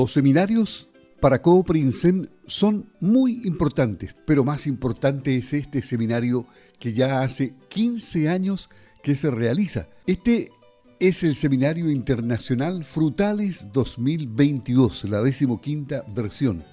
Los seminarios para Cooprinsem son muy importantes, pero más importante es este seminario que ya hace 15 años que se realiza. Este es el Seminario Internacional Frutales 2022, la decimoquinta versión,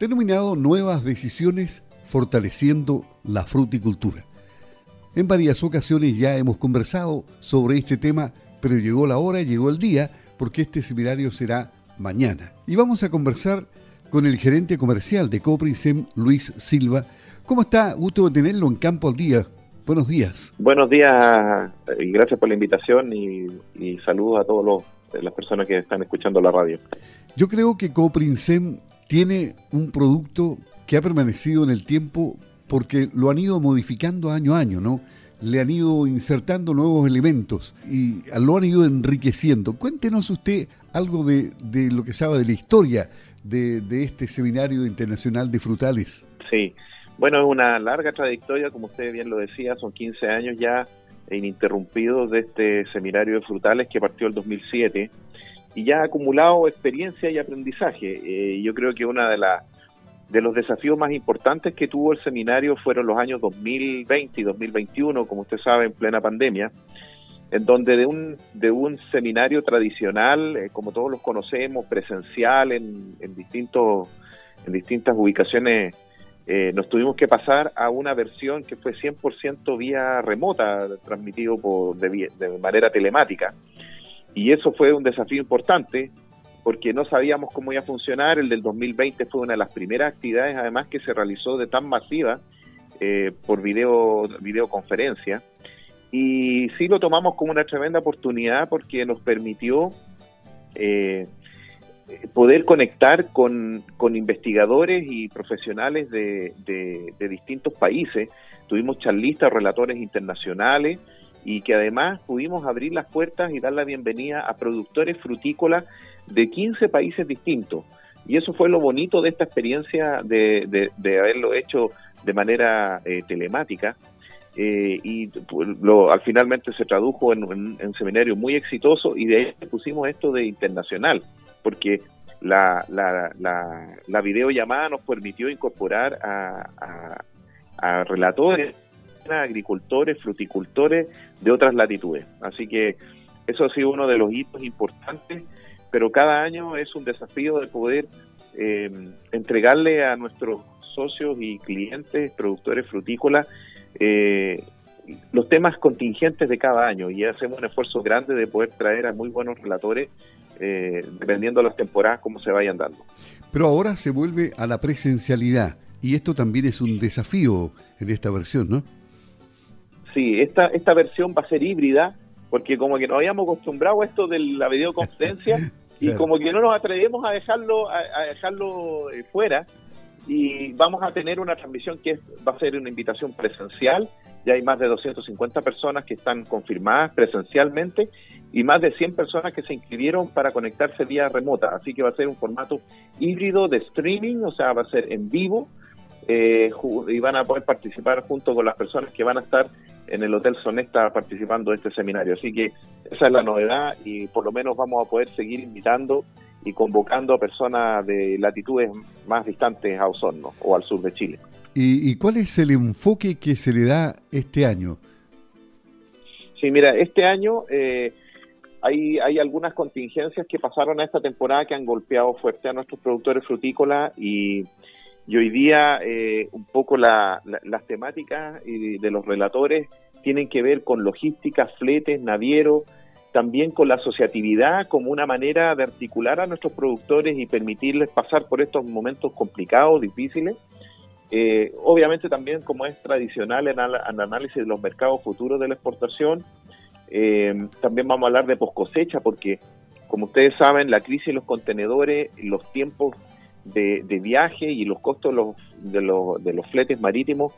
denominado Nuevas Decisiones Fortaleciendo la Fruticultura. En varias ocasiones ya hemos conversado sobre este tema, pero llegó la hora, llegó el día, porque este seminario será mañana. Y vamos a conversar con el gerente comercial de Coprisem, Luis Silva. ¿Cómo está? Gusto de tenerlo en Campo al Día. Buenos días. Buenos días y gracias por la invitación y, saludos a todas las personas que están escuchando la radio. Yo creo que Coprinsem tiene un producto que ha permanecido en el tiempo porque lo han ido modificando año a año, ¿no? Le han ido insertando nuevos elementos y lo han ido enriqueciendo. Cuéntenos usted algo de, lo que sabe de la historia de, de este Seminario Internacional de Frutales. Sí, bueno, es una larga trayectoria, como usted bien lo decía, son 15 años ya ininterrumpidos de este seminario de frutales que partió el 2007 y ya ha acumulado experiencia y aprendizaje. Eh, yo creo que una de las de los desafíos más importantes que tuvo el seminario fueron los años 2020 y 2021, como usted sabe, en plena pandemia, en donde de un, de un seminario tradicional, eh, como todos los conocemos, presencial en, en, distintos, en distintas ubicaciones eh, nos tuvimos que pasar a una versión que fue 100% vía remota, transmitido por, de, manera telemática. Y eso fue un desafío importante porque no sabíamos cómo iba a funcionar. El del 2020 fue una de las primeras actividades, además, que se realizó de tan masiva eh, por video, videoconferencia. Y sí lo tomamos como una tremenda oportunidad porque nos permitió eh, poder conectar con, investigadores y profesionales de, distintos países. Tuvimos charlistas, relatores internacionales y que además pudimos abrir las puertas y dar la bienvenida a productores frutícolas de 15 países distintos. Y eso fue lo bonito de esta experiencia de, haberlo hecho de manera eh, telemática. Eh, y pues, lo, al finalmente se tradujo en, un seminario muy exitoso y de ahí pusimos esto de internacional porque la, la, la, videollamada nos permitió incorporar a, a, relatores, agricultores, fruticultores de otras latitudes. Así que eso ha sido uno de los hitos importantes, pero cada año es un desafío de poder eh, entregarle a nuestros socios y clientes, productores frutícolas, eh, los temas contingentes de cada año y hacemos un esfuerzo grande de poder traer a muy buenos relatores eh, dependiendo de las temporadas, cómo se vayan dando. Pero ahora se vuelve a la presencialidad y esto también es un desafío en esta versión, ¿no? Sí, esta, esta versión va a ser híbrida porque como que nos habíamos acostumbrado a esto de la videoconferencia y como que no nos atrevemos a dejarlo, a, dejarlo eh, fuera y vamos a tener una transmisión que va a ser una invitación presencial. Ya hay más de 250 personas que están confirmadas presencialmente y más de 100 personas que se inscribieron para conectarse vía remota. Así que va a ser un formato híbrido de streaming, o sea, va a ser en vivo eh, y van a poder participar junto con las personas que van a estar en el Hotel Sonesta participando de este seminario. Así que esa es la novedad y por lo menos vamos a poder seguir invitando y convocando a personas de latitudes más distantes a Osorno o al sur de Chile. ¿Y, cuál es el enfoque que se le da este año? Sí, mira, este año eh, hay, hay algunas contingencias que pasaron a esta temporada que han golpeado fuerte a nuestros productores frutícolas y, hoy día eh, un poco las temáticas de los relatores tienen que ver con logística, fletes, navieros, también con la asociatividad como una manera de articular a nuestros productores y permitirles pasar por estos momentos complicados, difíciles. Eh, obviamente también como es tradicional en el análisis de los mercados futuros de la exportación, eh, también vamos a hablar de poscosecha porque como ustedes saben la crisis de los contenedores, los tiempos de, viaje y los costos de los, de los fletes marítimos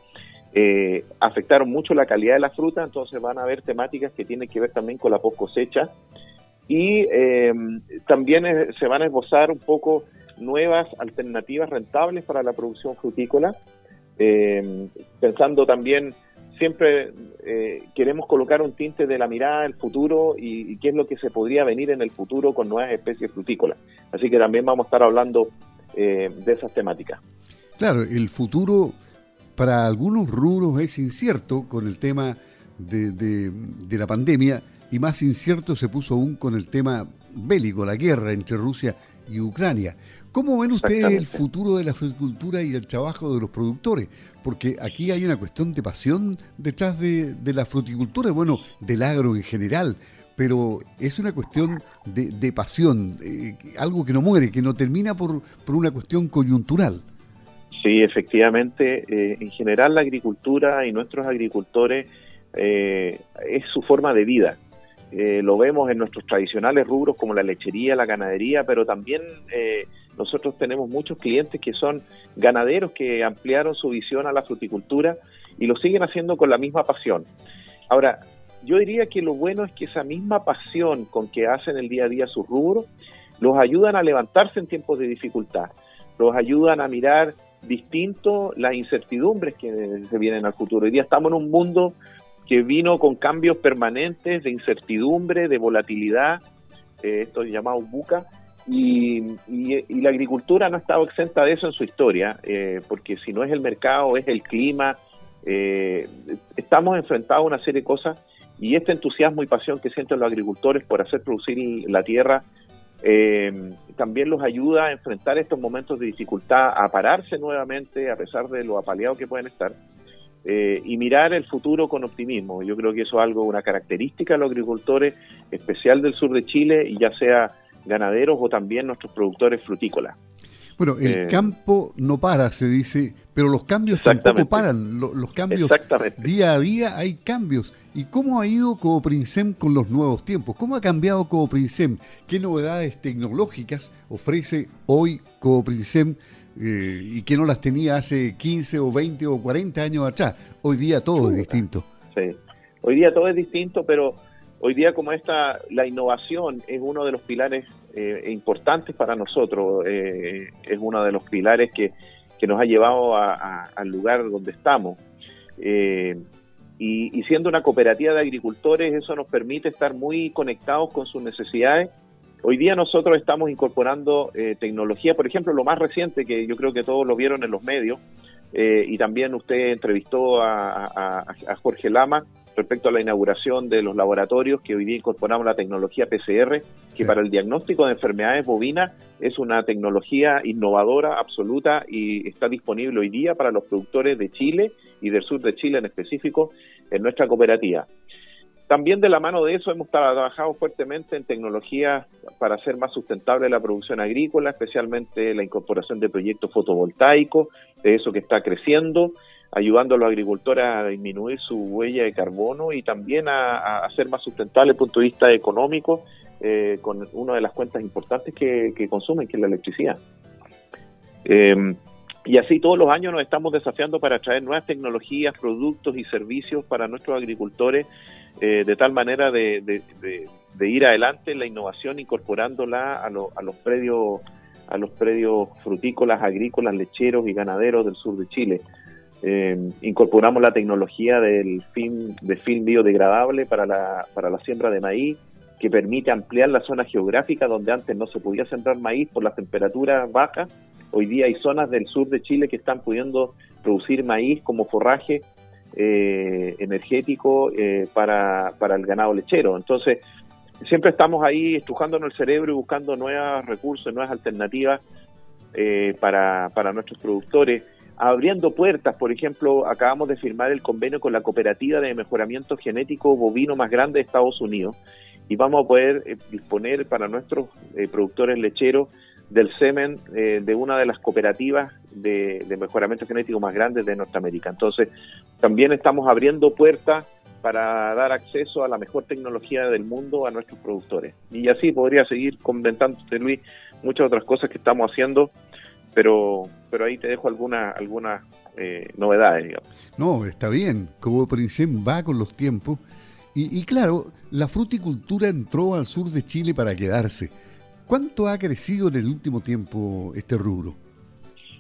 eh, afectaron mucho la calidad de la fruta, entonces van a haber temáticas que tienen que ver también con la post cosecha y eh, también se van a esbozar un poco nuevas alternativas rentables para la producción frutícola, eh, pensando también siempre eh, queremos colocar un tinte de la mirada del futuro y, qué es lo que se podría venir en el futuro con nuevas especies frutícolas. Así que también vamos a estar hablando eh, de esas temáticas. Claro, el futuro para algunos rubros es incierto con el tema de, de la pandemia y más incierto se puso aún con el tema bélico, la guerra entre Rusia y Ucrania. ¿Cómo ven ustedes el futuro de la agricultura y el trabajo de los productores? Porque aquí hay una cuestión de pasión detrás de, la fruticultura, bueno, del agro en general, pero es una cuestión de, pasión, eh, algo que no muere, que no termina por, por una cuestión coyuntural. Sí, efectivamente, eh, en general la agricultura y nuestros agricultores eh, es su forma de vida. Lo vemos en nuestros tradicionales rubros como la lechería, la ganadería, pero también nosotros tenemos muchos clientes que son ganaderos que ampliaron su visión a la fruticultura y lo siguen haciendo con la misma pasión. Ahora, yo diría que lo bueno es que esa misma pasión con que hacen el día a día sus rubros los ayudan a levantarse en tiempos de dificultad, los ayudan a mirar distinto las incertidumbres que se vienen al futuro. Hoy día estamos en un mundo que vino con cambios permanentes de incertidumbre, de volatilidad, eh, esto es llamado buca, y, la agricultura no ha estado exenta de eso en su historia, eh, porque si no es el mercado, es el clima, eh, estamos enfrentados a una serie de cosas y este entusiasmo y pasión que sienten los agricultores por hacer producir la tierra también los ayuda a enfrentar estos momentos de dificultad, a pararse nuevamente a pesar de lo apaleados que pueden estar eh, y mirar el futuro con optimismo. Yo creo que eso es algo, una característica de los agricultores, especial del sur de Chile, ya sea ganaderos o también nuestros productores frutícolas. Bueno, el eh, campo no para, se dice, pero los cambios tampoco paran. Los, cambios, día a día hay cambios. ¿Y cómo ha ido Cooprinsem con los nuevos tiempos? ¿Cómo ha cambiado Cooprinsem? ¿Qué novedades tecnológicas ofrece hoy Cooprinsem eh, y que no las tenía hace 15 o 20 o 40 años atrás. Hoy día todo es distinto. Sí, hoy día todo es distinto, pero hoy día como esta, la innovación es uno de los pilares eh, importantes para nosotros, eh, es uno de los pilares que, que nos ha llevado al lugar donde estamos. y siendo una cooperativa de agricultores, eso nos permite estar muy conectados con sus necesidades Hoy día nosotros estamos incorporando eh, tecnología, por ejemplo, lo más reciente que yo creo que todos lo vieron en los medios, eh, y también usted entrevistó a, Jorge Lama respecto a la inauguración de los laboratorios que hoy día incorporamos la tecnología PCR, que para el diagnóstico de enfermedades bovinas es una tecnología innovadora, absoluta, y está disponible hoy día para los productores de Chile y del sur de Chile en específico en nuestra cooperativa. También de la mano de eso hemos trabajado fuertemente en tecnologías para hacer más sustentable la producción agrícola, especialmente la incorporación de proyectos fotovoltaicos, de eso que está creciendo, ayudando a los agricultores a disminuir su huella de carbono y también a, hacer más sustentable desde el punto de vista económico eh, con una de las cuentas importantes que, consumen, que es la electricidad. Em, y así todos los años nos estamos desafiando para traer nuevas tecnologías, productos y servicios para nuestros agricultores eh, de tal manera de, ir adelante en la innovación incorporándola a, los predios a los predios frutícolas, agrícolas, lecheros y ganaderos del sur de Chile. Eh, incorporamos la tecnología del film, de film biodegradable para la, para la siembra de maíz, que permite ampliar la zona geográfica donde antes no se podía sembrar maíz por las temperaturas bajas. Hoy día hay zonas del sur de Chile que están pudiendo producir maíz como forraje eh, energético eh, para, para el ganado lechero. Entonces, siempre estamos ahí estrujándonos el cerebro y buscando nuevos recursos, nuevas alternativas eh, para, para nuestros productores, abriendo puertas. Por ejemplo, acabamos de firmar el convenio con la cooperativa de mejoramiento genético bovino más grande de Estados Unidos y vamos a poder disponer para nuestros productores lecheros del semen eh, de una de las cooperativas de, mejoramiento genético más grandes de Norteamérica. Entonces, también estamos abriendo puertas para dar acceso a la mejor tecnología del mundo a nuestros productores. Y así podría seguir comentándote, Luis, muchas otras cosas que estamos haciendo, pero, pero ahí te dejo algunas algunas eh, novedades. No, está bien. Como Princem va con los tiempos. Y, y claro, la fruticultura entró al sur de Chile para quedarse ¿Cuánto ha crecido en el último tiempo este rubro?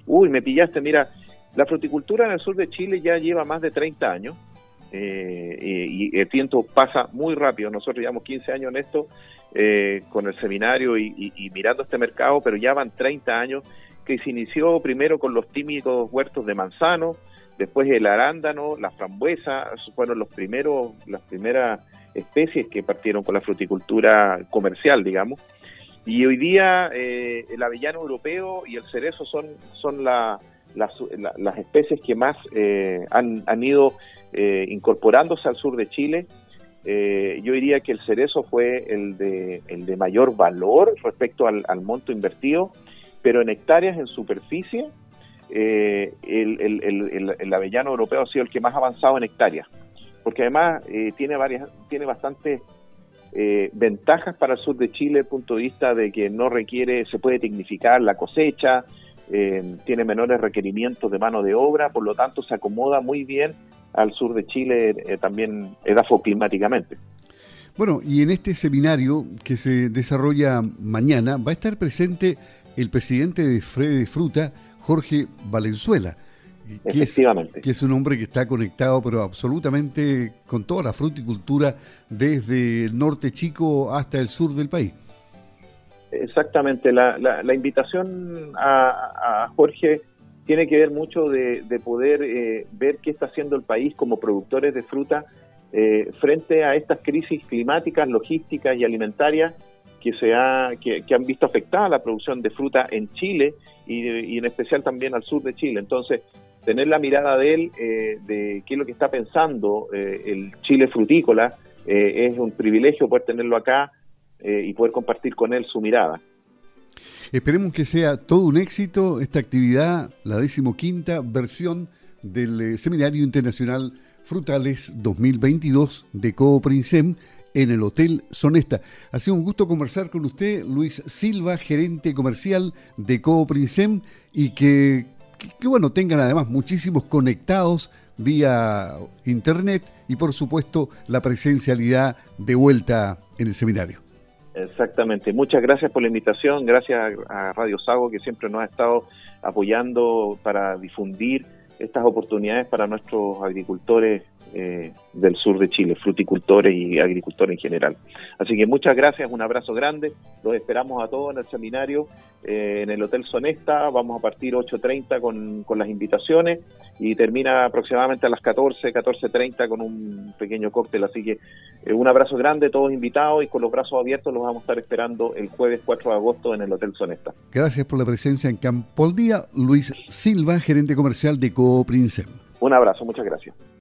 Uy, me pillaste, mira, la fruticultura en el sur de Chile ya lleva más de 30 años. eh, y, el tiempo pasa muy rápido. Nosotros llevamos 15 años en esto eh, con el seminario y, mirando este mercado, pero ya van 30 años que se inició primero con los tímidos huertos de manzano, después el arándano, la frambuesa, fueron los primeros, las primeras especies que partieron con la fruticultura comercial, digamos. Y hoy día eh, el avellano europeo y el cerezo son, son las, especies que más han, han ido eh, incorporándose al sur de Chile. Eh, yo diría que el cerezo fue el de, el de mayor valor respecto al, monto invertido, pero en hectáreas, en superficie, eh, el, avellano europeo ha sido el que más ha avanzado en hectáreas, porque además tiene varias, tiene bastantes ventajas para el sur de Chile desde el punto de vista de que no requiere, se puede tecnificar la cosecha, tiene menores requerimientos de mano de obra, por lo tanto se acomoda muy bien al sur de Chile eh, también edafoclimáticamente. Bueno, y en este seminario que se desarrolla mañana va a estar presente el presidente de Frede Fruta, Jorge Valenzuela. Que es, que es un hombre que está conectado, pero absolutamente con toda la fruticultura desde el norte chico hasta el sur del país. Exactamente, la, la, invitación a, a Jorge tiene que ver mucho de, poder eh, ver qué está haciendo el país como productores de fruta eh, frente a estas crisis climáticas, logísticas y alimentarias que, se que, han visto afectada la producción de fruta en Chile y, en especial también al sur de Chile. Entonces, tener la mirada de él, eh, de qué es lo que está pensando el Chile frutícola, es un privilegio poder tenerlo acá y poder compartir con él su mirada. Esperemos que sea todo un éxito esta actividad, la decimoquinta versión del eh, Seminario Internacional Frutales 2022 de Cooprinsem en el Hotel Sonesta. Ha sido un gusto conversar con usted, Luis Silva, gerente comercial de Cooprinsem, y que, que, bueno, tengan además muchísimos conectados vía internet y por supuesto la presencialidad de vuelta en el seminario. Exactamente. Muchas gracias por la invitación. Gracias a Radio Sago que siempre nos ha estado apoyando para difundir estas oportunidades para nuestros agricultores eh, del sur de Chile, fruticultores y agricultores en general. Así que muchas gracias, un abrazo grande, los esperamos a todos en el seminario eh, en el Hotel Sonesta, vamos a partir 8.30 con, con las invitaciones y termina aproximadamente a las 14, 14.30 con un pequeño cóctel, así que eh, un abrazo grande, todos invitados y con los brazos abiertos los vamos a estar esperando el jueves 4 de agosto en el Hotel Sonesta. Gracias por la presencia en Campo Día, Luis Silva, gerente comercial de Cooprinsem. Un abrazo, muchas gracias.